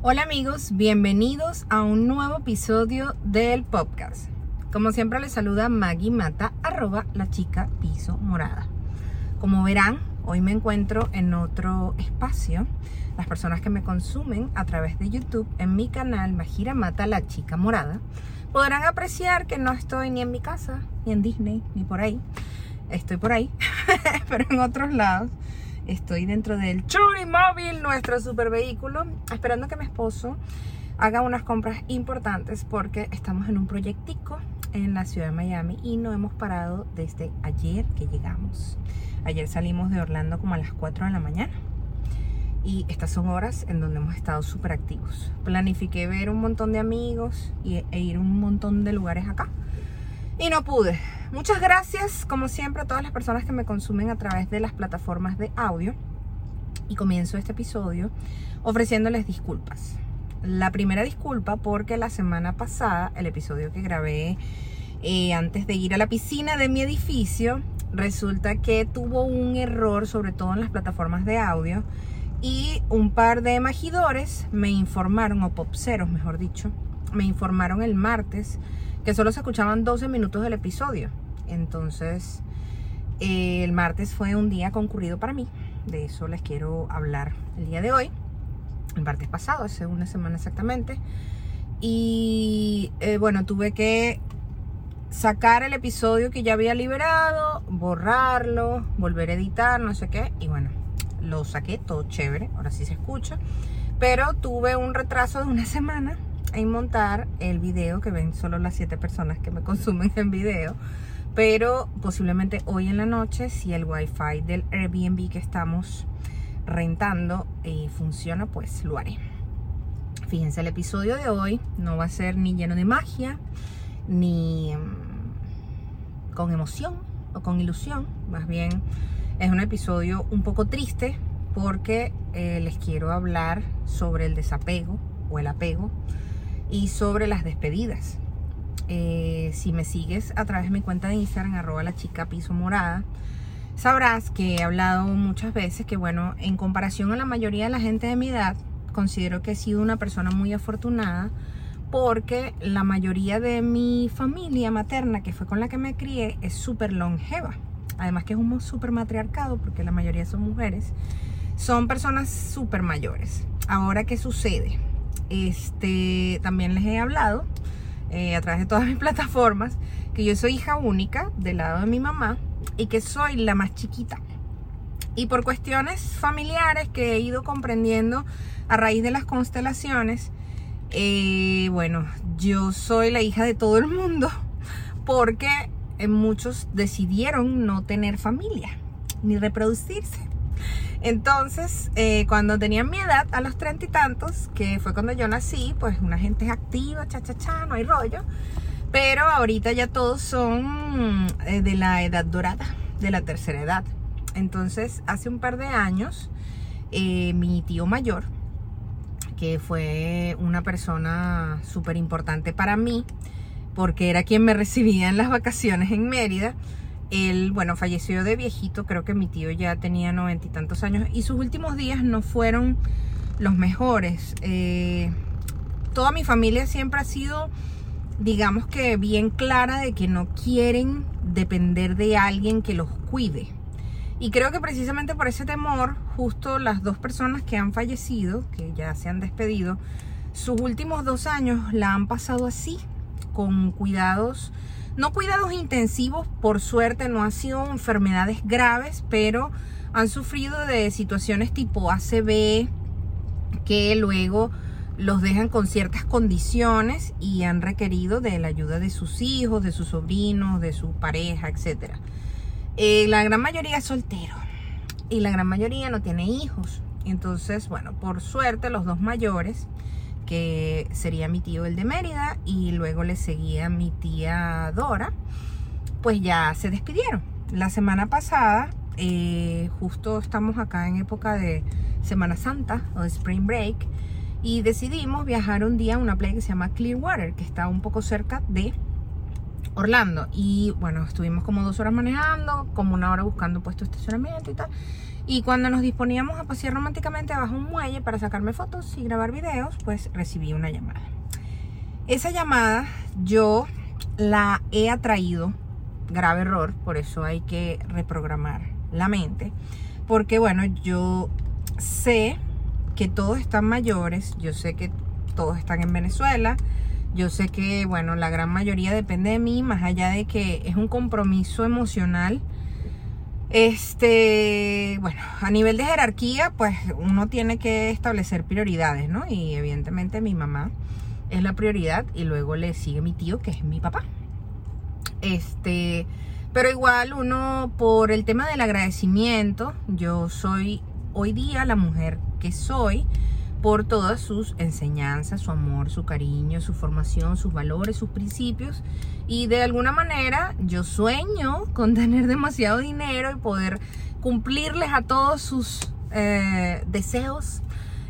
Hola amigos, bienvenidos a un nuevo episodio del podcast. Como siempre les saluda Maggie Mata, arroba la chica piso morada. Como verán, hoy me encuentro en otro espacio. Las personas que me consumen a través de YouTube en mi canal Majira Mata, la chica morada, podrán apreciar que no estoy ni en mi casa, ni en Disney, ni por ahí. Estoy por ahí, pero en otros lados. Estoy dentro del Churi Móvil, nuestro super vehículo, esperando que mi esposo haga unas compras importantes porque estamos en un proyectico en la ciudad de Miami y no hemos parado desde ayer que llegamos. Ayer salimos de Orlando como a las 4 de la mañana y estas son horas en donde hemos estado súper activos. Planifiqué ver un montón de amigos y, e ir a un montón de lugares acá y no pude. Muchas gracias, como siempre, a todas las personas que me consumen a través de las plataformas de audio. Y comienzo este episodio ofreciéndoles disculpas. La primera disculpa porque la semana pasada, el episodio que grabé eh, antes de ir a la piscina de mi edificio, resulta que tuvo un error, sobre todo en las plataformas de audio. Y un par de magidores me informaron, o popseros mejor dicho, me informaron el martes que solo se escuchaban 12 minutos del episodio. Entonces, eh, el martes fue un día concurrido para mí. De eso les quiero hablar el día de hoy. El martes pasado, hace una semana exactamente. Y eh, bueno, tuve que sacar el episodio que ya había liberado, borrarlo, volver a editar, no sé qué. Y bueno, lo saqué, todo chévere, ahora sí se escucha. Pero tuve un retraso de una semana en montar el video que ven solo las siete personas que me consumen en video. Pero posiblemente hoy en la noche, si el wifi del Airbnb que estamos rentando eh, funciona, pues lo haré. Fíjense, el episodio de hoy no va a ser ni lleno de magia, ni mm, con emoción o con ilusión. Más bien es un episodio un poco triste porque eh, les quiero hablar sobre el desapego o el apego y sobre las despedidas. Eh, si me sigues a través de mi cuenta de Instagram, arroba la chica piso morada, sabrás que he hablado muchas veces que, bueno, en comparación a la mayoría de la gente de mi edad, considero que he sido una persona muy afortunada porque la mayoría de mi familia materna, que fue con la que me crié, es súper longeva. Además que es un súper matriarcado porque la mayoría son mujeres. Son personas súper mayores. Ahora, ¿qué sucede? Este, también les he hablado eh, a través de todas mis plataformas que yo soy hija única del lado de mi mamá y que soy la más chiquita. Y por cuestiones familiares que he ido comprendiendo a raíz de las constelaciones, eh, bueno, yo soy la hija de todo el mundo porque muchos decidieron no tener familia ni reproducirse. Entonces, eh, cuando tenían mi edad, a los treinta y tantos, que fue cuando yo nací, pues una gente es activa, cha, cha, cha, no hay rollo. Pero ahorita ya todos son eh, de la edad dorada, de la tercera edad. Entonces, hace un par de años, eh, mi tío mayor, que fue una persona súper importante para mí, porque era quien me recibía en las vacaciones en Mérida, él, bueno, falleció de viejito, creo que mi tío ya tenía noventa y tantos años y sus últimos días no fueron los mejores. Eh, toda mi familia siempre ha sido, digamos que bien clara de que no quieren depender de alguien que los cuide. Y creo que precisamente por ese temor, justo las dos personas que han fallecido, que ya se han despedido, sus últimos dos años la han pasado así, con cuidados no cuidados intensivos, por suerte no han sido enfermedades graves, pero han sufrido de situaciones tipo ACV que luego los dejan con ciertas condiciones y han requerido de la ayuda de sus hijos, de sus sobrinos, de su pareja, etc. Eh, la gran mayoría es soltero y la gran mayoría no tiene hijos. Entonces, bueno, por suerte los dos mayores que sería mi tío el de Mérida y luego le seguía mi tía Dora, pues ya se despidieron. La semana pasada eh, justo estamos acá en época de Semana Santa o Spring Break y decidimos viajar un día a una playa que se llama Clearwater, que está un poco cerca de Orlando. Y bueno, estuvimos como dos horas manejando, como una hora buscando puesto de estacionamiento y tal. Y cuando nos disponíamos a pasear románticamente abajo un muelle para sacarme fotos y grabar videos, pues recibí una llamada. Esa llamada yo la he atraído, grave error, por eso hay que reprogramar la mente. Porque bueno, yo sé que todos están mayores, yo sé que todos están en Venezuela, yo sé que, bueno, la gran mayoría depende de mí, más allá de que es un compromiso emocional. Este, bueno, a nivel de jerarquía, pues uno tiene que establecer prioridades, ¿no? Y evidentemente mi mamá es la prioridad y luego le sigue mi tío, que es mi papá. Este, pero igual uno, por el tema del agradecimiento, yo soy hoy día la mujer que soy por todas sus enseñanzas, su amor, su cariño, su formación, sus valores, sus principios. Y de alguna manera yo sueño con tener demasiado dinero y poder cumplirles a todos sus eh, deseos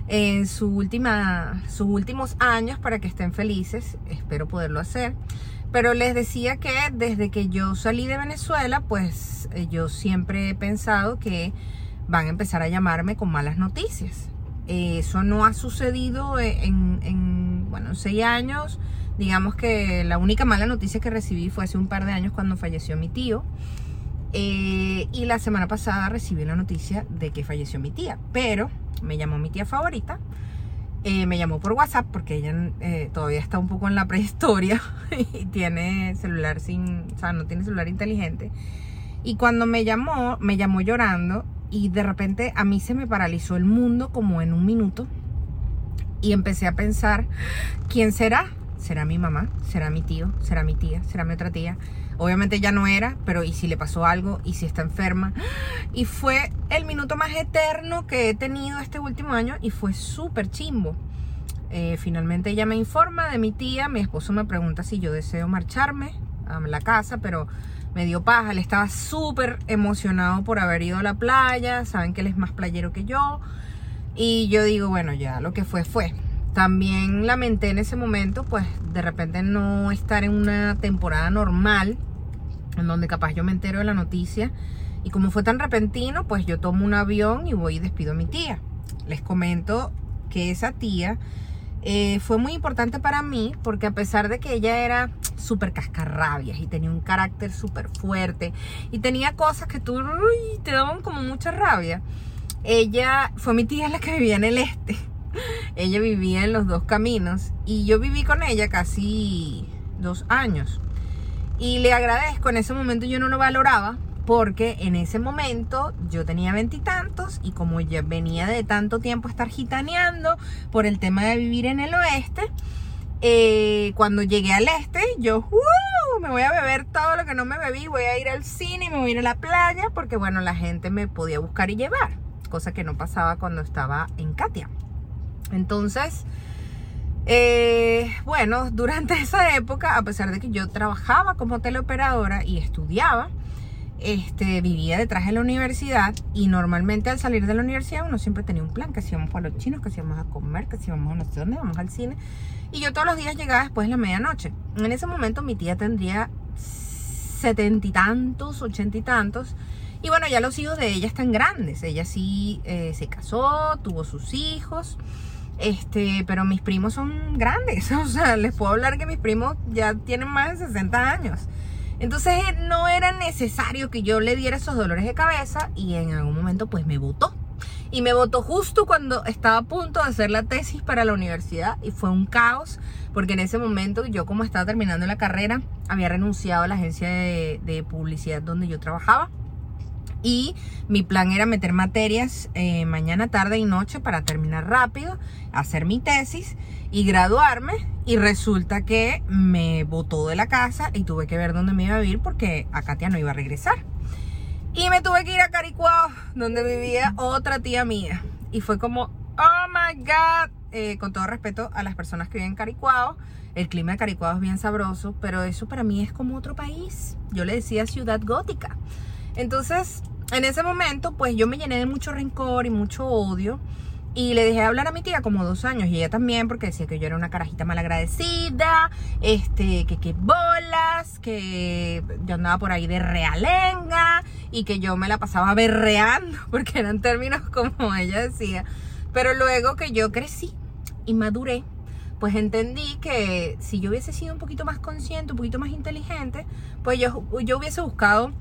en su última, sus últimos años para que estén felices. Espero poderlo hacer. Pero les decía que desde que yo salí de Venezuela, pues eh, yo siempre he pensado que van a empezar a llamarme con malas noticias. Eso no ha sucedido en, en, bueno, seis años. Digamos que la única mala noticia que recibí fue hace un par de años cuando falleció mi tío. Eh, y la semana pasada recibí la noticia de que falleció mi tía. Pero me llamó mi tía favorita. Eh, me llamó por WhatsApp porque ella eh, todavía está un poco en la prehistoria y tiene celular sin, o sea, no tiene celular inteligente. Y cuando me llamó, me llamó llorando y de repente a mí se me paralizó el mundo como en un minuto y empecé a pensar, ¿quién será? ¿Será mi mamá? ¿Será mi tío? ¿Será mi tía? ¿Será mi otra tía? Obviamente ya no era, pero ¿y si le pasó algo? ¿Y si está enferma? Y fue el minuto más eterno que he tenido este último año y fue súper chimbo. Eh, finalmente ella me informa de mi tía, mi esposo me pregunta si yo deseo marcharme a la casa, pero me dio paja, él estaba súper emocionado por haber ido a la playa, saben que él es más playero que yo, y yo digo, bueno, ya lo que fue fue. También lamenté en ese momento, pues de repente no estar en una temporada normal, en donde capaz yo me entero de la noticia, y como fue tan repentino, pues yo tomo un avión y voy y despido a mi tía. Les comento que esa tía eh, fue muy importante para mí porque a pesar de que ella era súper cascarrabias y tenía un carácter súper fuerte y tenía cosas que tú te daban como mucha rabia, ella fue mi tía la que vivía en el este. Ella vivía en los dos caminos y yo viví con ella casi dos años. Y le agradezco, en ese momento yo no lo valoraba porque en ese momento yo tenía veintitantos y, como ya venía de tanto tiempo estar gitaneando por el tema de vivir en el oeste, eh, cuando llegué al este, yo me voy a beber todo lo que no me bebí, voy a ir al cine me voy a ir a la playa porque bueno, la gente me podía buscar y llevar, cosa que no pasaba cuando estaba en Katia. Entonces, eh, bueno, durante esa época, a pesar de que yo trabajaba como teleoperadora y estudiaba, este, vivía detrás de la universidad y normalmente al salir de la universidad uno siempre tenía un plan, que si íbamos para los chinos, que si íbamos a comer, que si íbamos a no sé dónde, vamos al cine. Y yo todos los días llegaba después de la medianoche. En ese momento mi tía tendría setenta y tantos, ochenta y tantos. Y bueno, ya los hijos de ella están grandes. Ella sí eh, se casó, tuvo sus hijos. Este, pero mis primos son grandes. O sea, les puedo hablar que mis primos ya tienen más de 60 años. Entonces no era necesario que yo le diera esos dolores de cabeza y en algún momento pues me votó. Y me votó justo cuando estaba a punto de hacer la tesis para la universidad y fue un caos porque en ese momento yo como estaba terminando la carrera había renunciado a la agencia de, publicidad donde yo trabajaba y mi plan era meter materias eh, mañana, tarde y noche para terminar rápido, hacer mi tesis y graduarme. Y resulta que me botó de la casa y tuve que ver dónde me iba a vivir porque a Katia no iba a regresar. Y me tuve que ir a Caricuao, donde vivía otra tía mía. Y fue como, oh my God, eh, con todo respeto a las personas que viven en Caricuao. El clima de Caricuao es bien sabroso, pero eso para mí es como otro país. Yo le decía ciudad gótica. Entonces, en ese momento, pues yo me llené de mucho rencor y mucho odio. Y le dejé de hablar a mi tía como dos años y ella también porque decía que yo era una carajita malagradecida, este, que qué bolas, que yo andaba por ahí de realenga y que yo me la pasaba berreando porque eran términos como ella decía. Pero luego que yo crecí y maduré, pues entendí que si yo hubiese sido un poquito más consciente, un poquito más inteligente, pues yo, yo hubiese buscado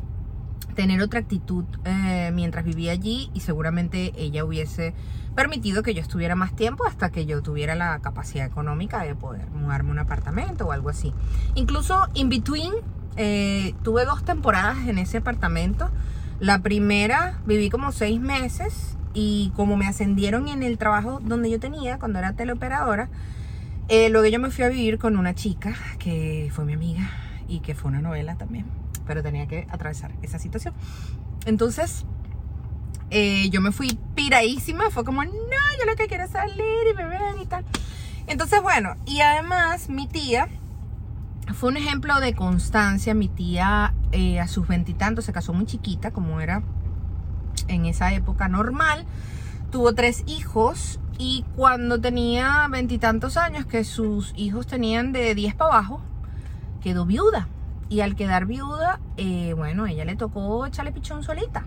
tener otra actitud eh, mientras vivía allí y seguramente ella hubiese permitido que yo estuviera más tiempo hasta que yo tuviera la capacidad económica de poder mudarme un apartamento o algo así. Incluso in between eh, tuve dos temporadas en ese apartamento. La primera viví como seis meses y como me ascendieron en el trabajo donde yo tenía cuando era teleoperadora, eh, luego yo me fui a vivir con una chica que fue mi amiga y que fue una novela también pero tenía que atravesar esa situación. Entonces, eh, yo me fui piradísima, fue como, no, yo lo que quiero es salir y beber y tal. Entonces, bueno, y además mi tía fue un ejemplo de constancia. Mi tía eh, a sus veintitantos se casó muy chiquita, como era en esa época normal. Tuvo tres hijos y cuando tenía veintitantos años, que sus hijos tenían de 10 para abajo, quedó viuda. Y al quedar viuda, eh, bueno, ella le tocó echarle pichón solita.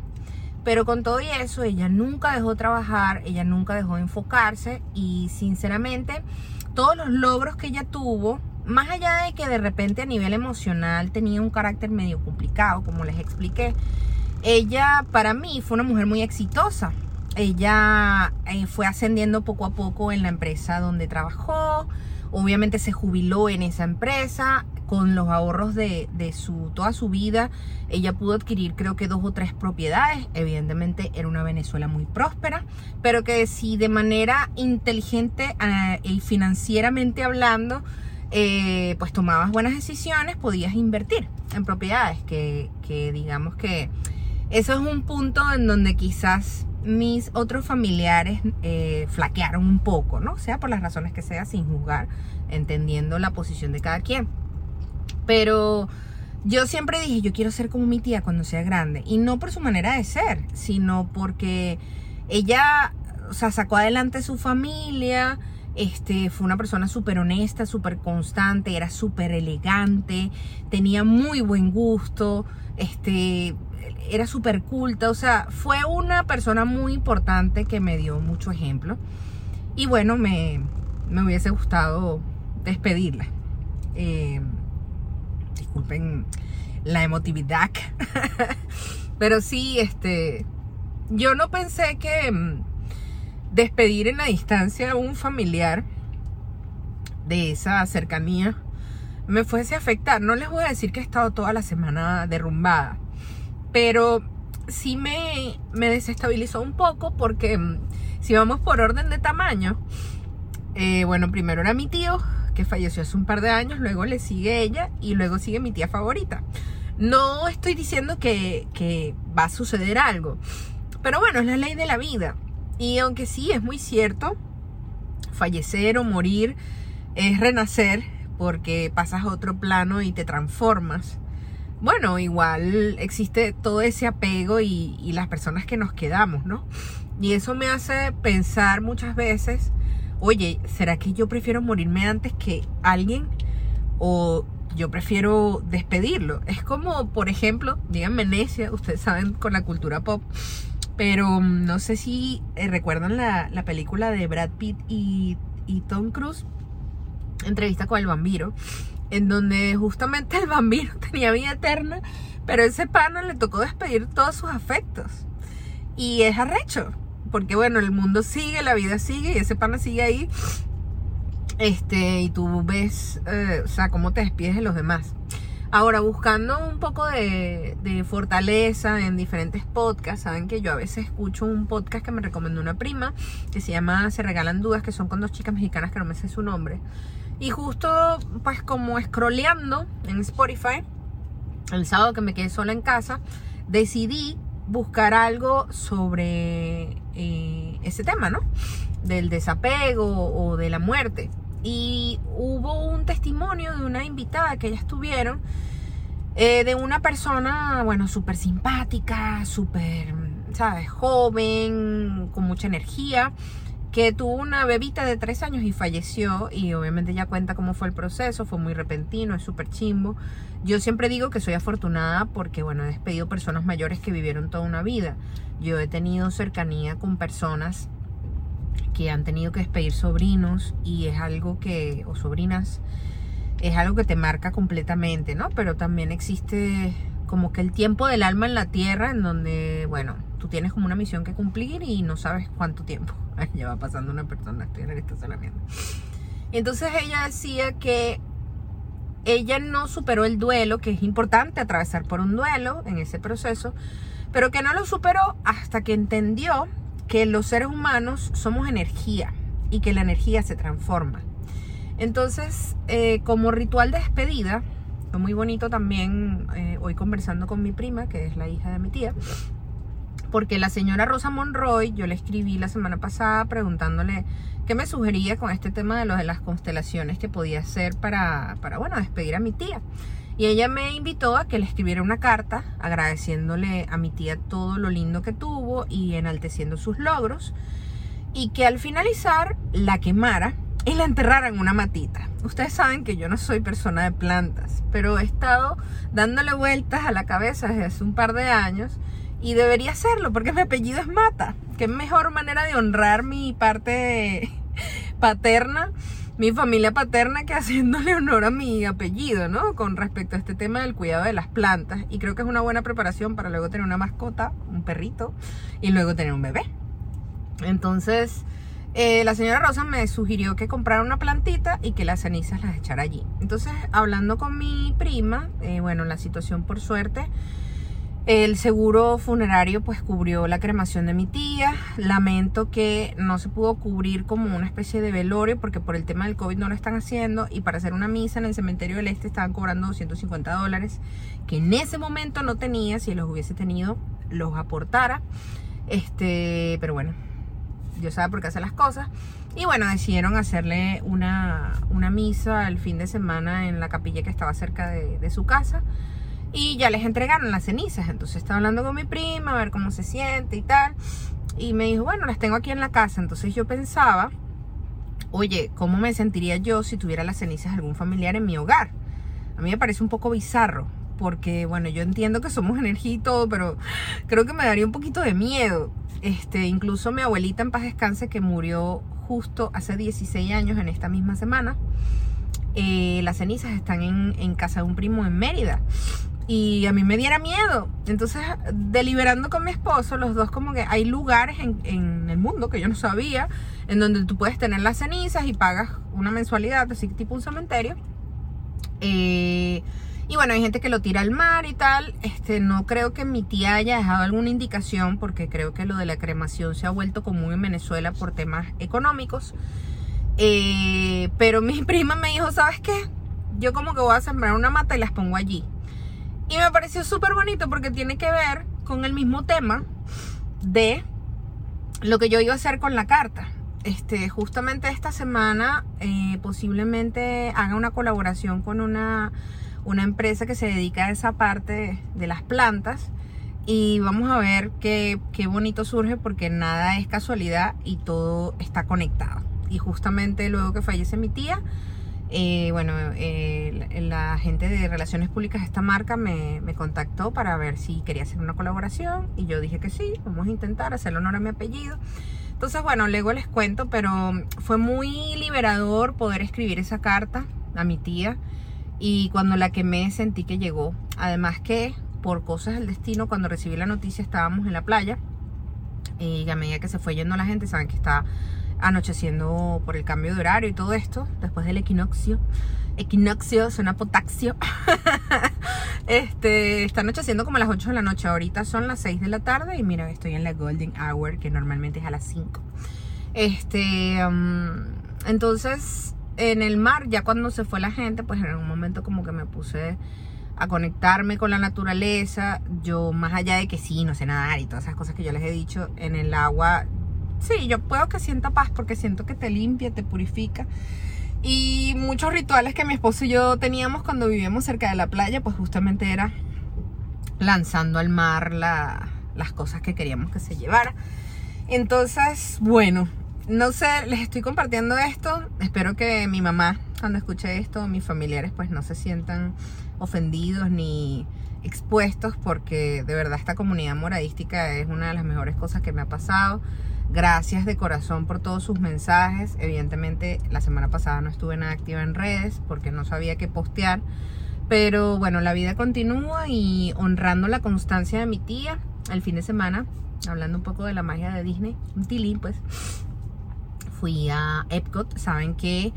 Pero con todo y eso, ella nunca dejó de trabajar, ella nunca dejó de enfocarse y sinceramente todos los logros que ella tuvo, más allá de que de repente a nivel emocional tenía un carácter medio complicado, como les expliqué, ella para mí fue una mujer muy exitosa. Ella eh, fue ascendiendo poco a poco en la empresa donde trabajó, obviamente se jubiló en esa empresa, con los ahorros de, su, toda su vida, ella pudo adquirir creo que dos o tres propiedades. Evidentemente era una Venezuela muy próspera, pero que si de manera inteligente eh, y financieramente hablando, eh, pues tomabas buenas decisiones, podías invertir en propiedades, que, digamos que eso es un punto en donde quizás mis otros familiares eh, flaquearon un poco, ¿no? Sea por las razones que sea, sin juzgar, entendiendo la posición de cada quien. Pero yo siempre dije, yo quiero ser como mi tía cuando sea grande. Y no por su manera de ser, sino porque ella, o sea, sacó adelante su familia. Este, fue una persona súper honesta, súper constante, era súper elegante, tenía muy buen gusto, este, era súper culta, o sea, fue una persona muy importante que me dio mucho ejemplo. Y bueno, me, me hubiese gustado despedirla. Eh, disculpen la emotividad. Pero sí, este, yo no pensé que mm, despedir en la distancia a un familiar de esa cercanía me fuese a afectar. No les voy a decir que he estado toda la semana derrumbada, pero sí me, me desestabilizó un poco porque mm, si vamos por orden de tamaño, eh, bueno, primero era mi tío, que falleció hace un par de años, luego le sigue ella y luego sigue mi tía favorita. No estoy diciendo que, que va a suceder algo, pero bueno, es la ley de la vida. Y aunque sí, es muy cierto, fallecer o morir es renacer porque pasas a otro plano y te transformas. Bueno, igual existe todo ese apego y, y las personas que nos quedamos, ¿no? Y eso me hace pensar muchas veces oye, ¿será que yo prefiero morirme antes que alguien? O yo prefiero despedirlo. Es como, por ejemplo, díganme necia, ustedes saben con la cultura pop, pero mm, no sé si eh, recuerdan la, película de Brad Pitt y, y Tom Cruise, entrevista con el vampiro, en donde justamente el vampiro tenía vida eterna, pero ese pana le tocó despedir todos sus afectos. Y es arrecho, porque bueno, el mundo sigue, la vida sigue y ese pana sigue ahí. Este, y tú ves, eh, o sea, cómo te despides de los demás. Ahora, buscando un poco de, de, fortaleza en diferentes podcasts, saben que yo a veces escucho un podcast que me recomendó una prima, que se llama Se Regalan Dudas, que son con dos chicas mexicanas que no me sé su nombre. Y justo, pues como scrolleando en Spotify, el sábado que me quedé sola en casa, decidí buscar algo sobre eh, ese tema, ¿no? Del desapego o de la muerte. Y hubo un testimonio de una invitada que ellas tuvieron eh, de una persona, bueno, súper simpática, súper, ¿sabes? Joven, con mucha energía, que tuvo una bebita de tres años y falleció y obviamente ya cuenta cómo fue el proceso, fue muy repentino, es súper chimbo. Yo siempre digo que soy afortunada porque, bueno, he despedido personas mayores que vivieron toda una vida. Yo he tenido cercanía con personas que han tenido que despedir sobrinos y es algo que, o sobrinas, es algo que te marca completamente, ¿no? Pero también existe como que el tiempo del alma en la tierra en donde, bueno, tú tienes como una misión que cumplir y no sabes cuánto tiempo. ya va pasando una persona, estoy en el estacionamiento. Entonces ella decía que ella no superó el duelo, que es importante atravesar por un duelo en ese proceso, pero que no lo superó hasta que entendió que los seres humanos somos energía y que la energía se transforma. Entonces, eh, como ritual de despedida, fue muy bonito también eh, hoy conversando con mi prima, que es la hija de mi tía, porque la señora Rosa Monroy, yo le escribí la semana pasada preguntándole qué me sugería con este tema de lo de las constelaciones que podía hacer para, para, bueno, despedir a mi tía. Y ella me invitó a que le escribiera una carta agradeciéndole a mi tía todo lo lindo que tuvo y enalteciendo sus logros. Y que al finalizar la quemara y la enterrara en una matita. Ustedes saben que yo no soy persona de plantas, pero he estado dándole vueltas a la cabeza desde hace un par de años y debería hacerlo porque mi apellido es Mata. Qué mejor manera de honrar mi parte paterna, mi familia paterna, que haciéndole honor a mi apellido, ¿no? Con respecto a este tema del cuidado de las plantas. Y creo que es una buena preparación para luego tener una mascota, un perrito, y luego tener un bebé. Entonces, eh, la señora Rosa me sugirió que comprara una plantita y que las cenizas las echara allí. Entonces, hablando con mi prima, eh, bueno, la situación por suerte el seguro funerario pues cubrió la cremación de mi tía. Lamento que no se pudo cubrir como una especie de velorio porque por el tema del COVID no lo están haciendo y para hacer una misa en el cementerio del Este estaban cobrando 250 dólares que en ese momento no tenía, si los hubiese tenido los aportara. Este, pero bueno, Dios sabe por qué hace las cosas. Y bueno, decidieron hacerle una, una misa el fin de semana en la capilla que estaba cerca de, de su casa y ya les entregaron las cenizas. Entonces estaba hablando con mi prima a ver cómo se siente y tal. Y me dijo, bueno, las tengo aquí en la casa. Entonces yo pensaba, oye, ¿cómo me sentiría yo si tuviera las cenizas de algún familiar en mi hogar? A mí me parece un poco bizarro. Porque, bueno, yo entiendo que somos energía y todo, pero creo que me daría un poquito de miedo. Este, incluso mi abuelita en paz descanse, que murió justo hace 16 años en esta misma semana. Eh, las cenizas están en, en casa de un primo en Mérida y a mí me diera miedo. Entonces, deliberando con mi esposo, los dos como que hay lugares en, el mundo que yo no sabía, en donde tú puedes tener las cenizas y pagas una mensualidad, así tipo un cementerio. Eh, y bueno, hay gente que lo tira al mar y tal. Este, no creo que mi tía haya dejado alguna indicación, porque creo que lo de la cremación se ha vuelto común en Venezuela por temas económicos. Eh, pero mi prima me dijo, ¿sabes qué? Yo como que voy a sembrar una mata y las pongo allí. Y me pareció súper bonito porque tiene que ver con el mismo tema de lo que yo iba a hacer con la carta. Este, justamente esta semana eh, posiblemente haga una colaboración con una, una empresa que se dedica a esa parte de, las plantas y vamos a ver qué, qué bonito surge porque nada es casualidad y todo está conectado. Y justamente luego que fallece mi tía, bueno, la gente de Relaciones Públicas de esta marca me, contactó para ver si quería hacer una colaboración y yo dije que sí, vamos a intentar hacer honor a mi apellido. Entonces, bueno, luego les cuento, pero fue muy liberador poder escribir esa carta a mi tía y cuando la quemé sentí que llegó. Además que por cosas del destino, cuando recibí la noticia estábamos en la playa y a medida que se fue yendo la gente, saben que está anocheciendo por el cambio de horario y todo esto, después del equinoccio. Equinoccio suena potaxio. este, está anocheciendo como a las 8 de la noche. Ahorita son las 6 de la tarde y mira, estoy en la golden hour, que normalmente es a las 5. Este, um, entonces, en el mar, ya cuando se fue la gente, pues en un momento como que me puse a conectarme con la naturaleza. Yo, más allá de que sí, no sé nadar y todas esas cosas que yo les he dicho, en el agua sí, yo puedo que sienta paz porque siento que te limpia, te purifica. Y muchos rituales que mi esposo y yo teníamos cuando vivíamos cerca de la playa, pues justamente era lanzando al mar la- las cosas que queríamos que se llevara. Entonces, bueno, no sé, les estoy compartiendo esto. Espero que mi mamá, cuando escuche esto, mis familiares, pues no se sientan ofendidos ni expuestos, porque de verdad esta comunidad moradística es una de las mejores cosas que me ha pasado. Gracias de corazón por todos sus mensajes. Evidentemente, la semana pasada no estuve nada activa en redes porque no sabía qué postear. Pero bueno, la vida continúa y honrando la constancia de mi tía, el fin de semana, hablando un poco de la magia de Disney, un tilín pues, fui a Epcot. Saben que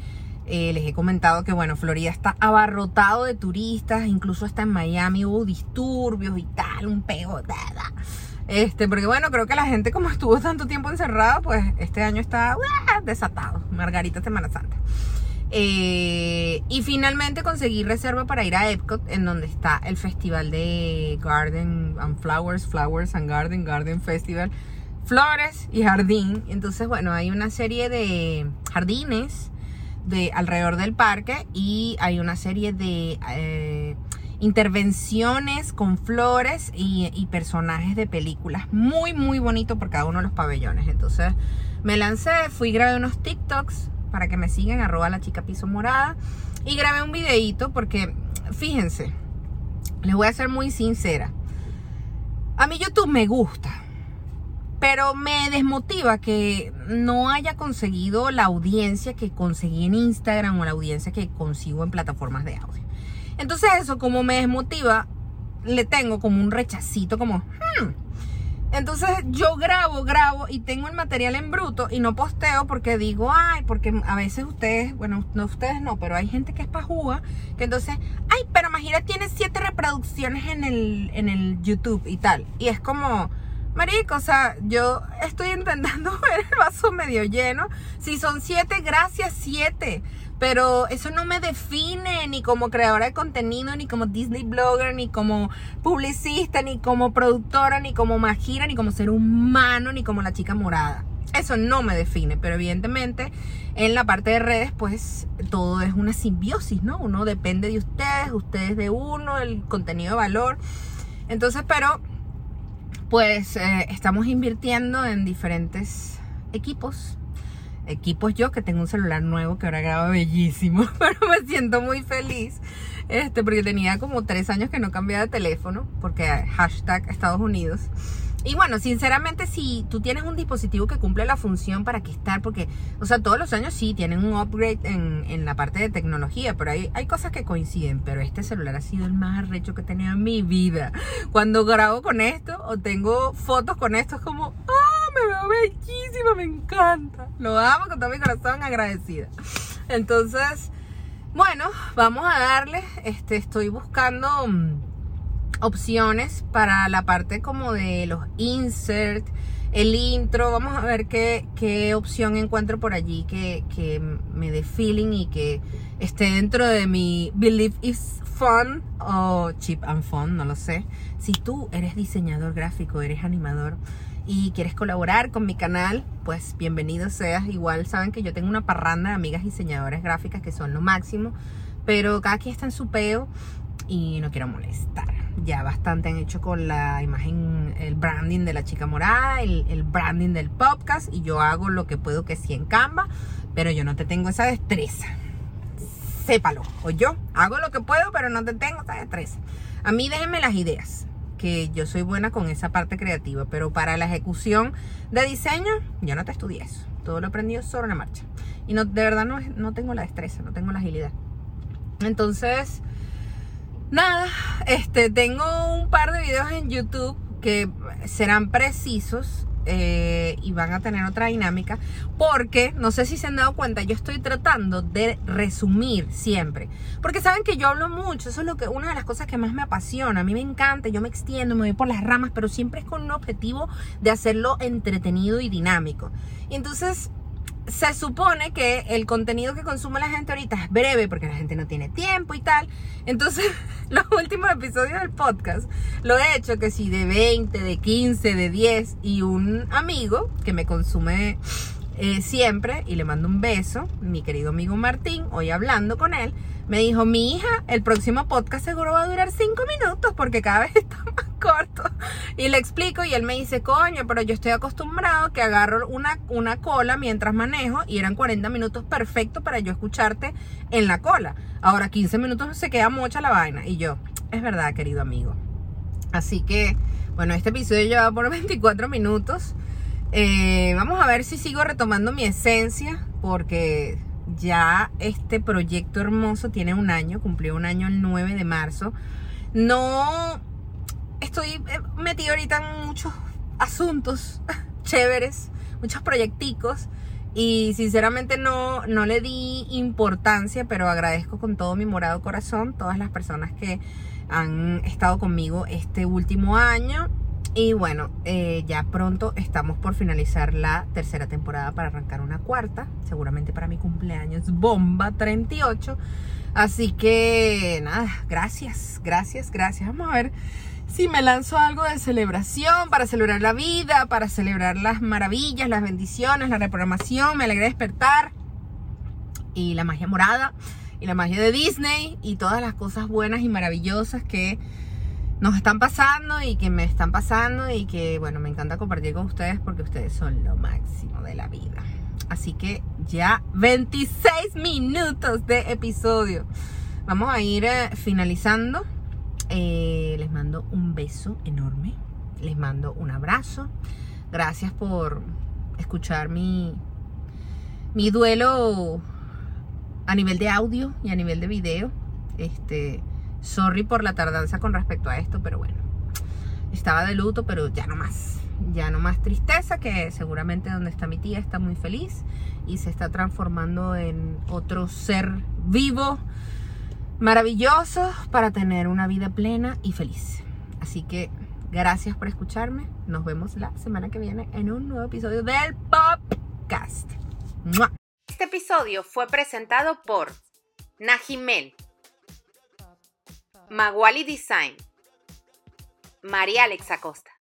eh, les he comentado que bueno, Florida está abarrotado de turistas, incluso hasta en Miami hubo disturbios y tal, un pego, da. Este, porque bueno, creo que la gente como estuvo tanto tiempo encerrada, pues este año está desatado. Margarita Semana Santa. Eh, y finalmente conseguí reserva para ir a Epcot, en donde está el festival de Garden and Flowers, Flowers and Garden, Garden Festival, Flores y Jardín. Entonces, bueno, hay una serie de jardines de alrededor del parque y hay una serie de eh, intervenciones con flores y, personajes de películas. Muy, muy bonito por cada uno de los pabellones. Entonces, me lancé, fui grabé unos TikToks para que me sigan, arroba la chica piso morada. Y grabé un videito porque, fíjense, les voy a ser muy sincera. A mí YouTube me gusta, pero me desmotiva que no haya conseguido la audiencia que conseguí en Instagram o la audiencia que consigo en plataformas de audio. Entonces eso como me desmotiva, le tengo como un rechacito, como... "Hmm". Entonces yo grabo, grabo y tengo el material en bruto y no posteo porque digo, ay, porque a veces ustedes, bueno, no ustedes no, pero hay gente que es pajúa, que entonces, ay, pero Majira tiene siete reproducciones en el, en el YouTube y tal. Y es como, marico, o sea, yo estoy intentando ver el vaso medio lleno. Si son siete, gracias, siete. Pero eso no me define ni como creadora de contenido, ni como Disney blogger, ni como publicista, ni como productora, ni como Majira, ni como ser humano, ni como la chica morada. Eso no me define, pero evidentemente en la parte de redes pues todo es una simbiosis, ¿no? Uno depende de ustedes, ustedes de uno, el contenido de valor. Entonces, pero pues eh, estamos invirtiendo en diferentes equipos. Equipos yo que tengo un celular nuevo que ahora graba bellísimo, pero me siento muy feliz. Este, porque tenía como tres años que no cambiaba de teléfono, porque hashtag Estados Unidos. Y bueno, sinceramente, si tú tienes un dispositivo que cumple la función, ¿para qué estar? Porque, o sea, todos los años sí tienen un upgrade en, en la parte de tecnología, pero hay, hay cosas que coinciden. Pero este celular ha sido el más arrecho que he tenido en mi vida. Cuando grabo con esto o tengo fotos con esto, es como, ¡ah! Me veo bellísima, me encanta. Lo amo con todo mi corazón, agradecida. Entonces, bueno, vamos a darle. Este, estoy buscando mm, opciones para la parte como de los insert, el intro. Vamos a ver qué, qué opción encuentro por allí que, que me dé feeling y que esté dentro de mi Believe is Fun o Cheap and Fun, no lo sé. Si tú eres diseñador gráfico, eres animador y quieres colaborar con mi canal, pues bienvenido seas. Igual saben que yo tengo una parranda de amigas diseñadoras gráficas que son lo máximo, pero cada quien está en su peo y no quiero molestar. Ya bastante han hecho con la imagen, el branding de la chica morada, el, branding del podcast y yo hago lo que puedo que sí en Canva, pero yo no te tengo esa destreza. Sépalo, o yo hago lo que puedo, pero no te tengo esa destreza. A mí déjenme las ideas que yo soy buena con esa parte creativa, pero para la ejecución de diseño, yo no te estudié eso. Todo lo he aprendido sobre la marcha. Y no, de verdad no, no tengo la destreza, no tengo la agilidad. Entonces, nada, este, tengo un par de videos en YouTube que serán precisos eh, y van a tener otra dinámica porque no sé si se han dado cuenta yo estoy tratando de resumir siempre. Porque saben que yo hablo mucho eso es lo que una de las cosas que más me apasiona. A mí me encanta yo me extiendo me voy por las ramas pero siempre es con un objetivo de hacerlo entretenido y dinámico. Entonces se supone que el contenido que consume la gente ahorita es breve porque la gente no tiene tiempo y tal. Entonces, los últimos episodios del podcast lo he hecho que si de 20, de 15, de 10 y un amigo que me consume eh, siempre, y le mando un beso, mi querido amigo Martín, hoy hablando con él, me dijo, mi hija, el próximo podcast seguro va a durar cinco minutos porque cada vez está más corto. Y le explico y él me dice, coño, pero yo estoy acostumbrado que agarro una, una cola mientras manejo y eran 40 minutos perfectos para yo escucharte en la cola. Ahora 15 minutos se queda mucha la vaina. Y yo, es verdad, querido amigo. Así que, bueno, este episodio lleva por 24 minutos. Eh, vamos a ver si sigo retomando mi esencia, porque ya este proyecto hermoso tiene un año, cumplió un año el 9 de marzo. No estoy eh, metido ahorita en muchos asuntos chéveres, muchos proyecticos. Y sinceramente no, no le di importancia, pero agradezco con todo mi morado corazón todas las personas que han estado conmigo este último año. Y bueno, eh, ya pronto estamos por finalizar la tercera temporada para arrancar una cuarta, seguramente para mi cumpleaños, bomba 38. Así que nada, gracias, gracias, gracias. Vamos a ver si me lanzo algo de celebración para celebrar la vida, para celebrar las maravillas, las bendiciones, la reprogramación, me alegré despertar y la magia morada y la magia de Disney y todas las cosas buenas y maravillosas que nos están pasando y que me están pasando y que bueno, me encanta compartir con ustedes porque ustedes son lo máximo de la vida. Así que ya 26 minutos de episodio. Vamos a ir eh, finalizando eh, les mando un beso enorme. Les mando un abrazo. Gracias por escuchar mi, mi duelo a nivel de audio y a nivel de video. Este, sorry por la tardanza con respecto a esto, pero bueno. Estaba de luto, pero ya no más. Ya no más tristeza, que seguramente donde está mi tía está muy feliz y se está transformando en otro ser vivo maravilloso para tener una vida plena y feliz. Así que gracias por escucharme. Nos vemos la semana que viene en un nuevo episodio del podcast. Este episodio fue presentado por Najimel, Maguali Design, María Alexa Costa.